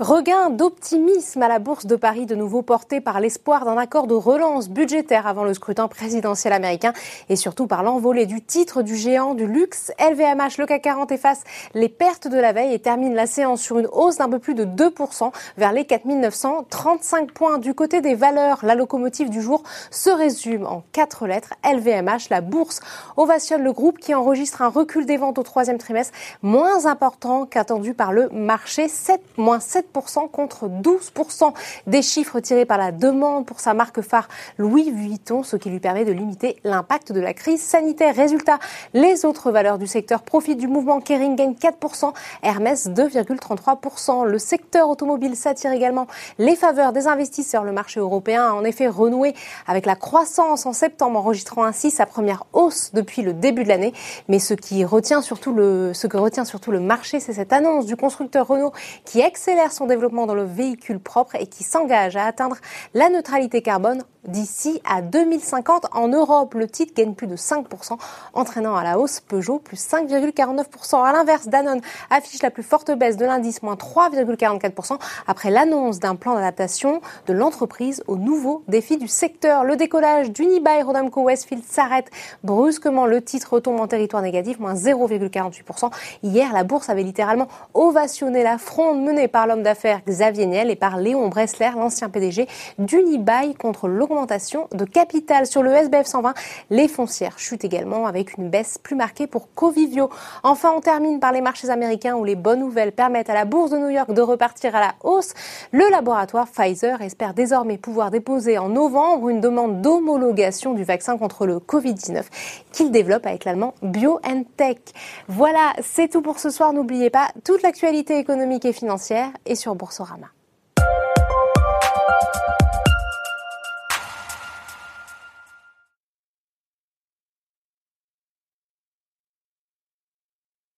Regain d'optimisme à la Bourse de Paris, de nouveau porté par l'espoir d'un accord de relance budgétaire avant le scrutin présidentiel américain et surtout par l'envolée du titre du géant du luxe. LVMH, le CAC 40 efface les pertes de la veille et termine la séance sur une hausse d'un peu plus de 2% vers les 4935 points. Du côté des valeurs, la locomotive du jour se résume en quatre lettres. LVMH, la bourse ovationne le groupe qui enregistre un recul des ventes au troisième trimestre moins important qu'attendu par le marché, 7, moins 7 contre 12% des chiffres tirés par la demande pour sa marque phare Louis Vuitton, ce qui lui permet de limiter l'impact de la crise sanitaire. Résultat, les autres valeurs du secteur profitent du mouvement Kering gagne 4%, Hermès 2,33%. Le secteur automobile s'attire également les faveurs des investisseurs. Le marché européen a en effet renoué avec la croissance en septembre, enregistrant ainsi sa première hausse depuis le début de l'année. Mais ce qui retient surtout le, ce que retient surtout le marché, c'est cette annonce du constructeur Renault qui accélère son son développement dans le véhicule propre et qui s'engage à atteindre la neutralité carbone d'ici à 2050 en Europe. Le titre gagne plus de 5%, entraînant à la hausse Peugeot plus 5,49%. À l'inverse, Danone affiche la plus forte baisse de l'indice, moins 3,44%, après l'annonce d'un plan d'adaptation de l'entreprise aux nouveaux défis du secteur. Le décollage d'Unibail Rodamco Westfield s'arrête brusquement. Le titre retombe en territoire négatif, moins 0,48%. Hier, la bourse avait littéralement ovationné la fronde menée par l'homme d'affaires Xavier Niel et par Léon Bressler, l'ancien PDG d'Unibail contre de capital. Sur le SBF 120, les foncières chutent également avec une baisse plus marquée pour Covivio. Enfin, on termine par les marchés américains où les bonnes nouvelles permettent à la bourse de New York de repartir à la hausse. Le laboratoire Pfizer espère désormais pouvoir déposer en novembre une demande d'homologation du vaccin contre le Covid-19 qu'il développe avec l'allemand BioNTech. Voilà, c'est tout pour ce soir. N'oubliez pas toute l'actualité économique et financière est sur Boursorama.